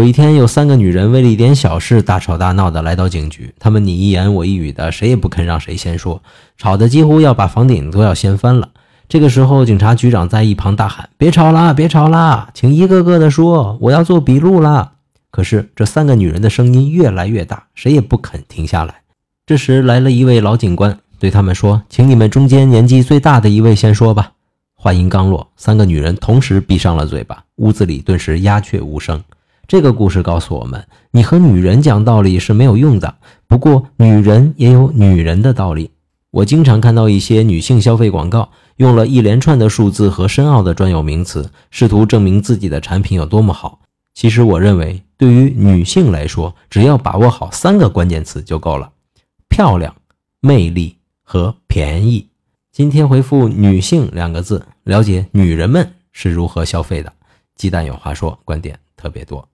有一天，有三个女人为了一点小事大吵大闹的来到警局，她们你一言我一语的，谁也不肯让谁先说，吵得几乎要把房顶都要掀翻了。这个时候，警察局长在一旁大喊：“别吵啦，别吵啦，请一个个的说，我要做笔录啦。”可是这三个女人的声音越来越大，谁也不肯停下来。这时来了一位老警官，对他们说：“请你们中间年纪最大的一位先说吧。”话音刚落，三个女人同时闭上了嘴巴，屋子里顿时鸦雀无声。这个故事告诉我们，你和女人讲道理是没有用的。不过，女人也有女人的道理。我经常看到一些女性消费广告，用了一连串的数字和深奥的专有名词，试图证明自己的产品有多么好。其实，我认为对于女性来说，只要把握好三个关键词就够了：漂亮、魅力和便宜。今天回复“女性”两个字，了解女人们是如何消费的。鸡蛋有话说，观点特别多。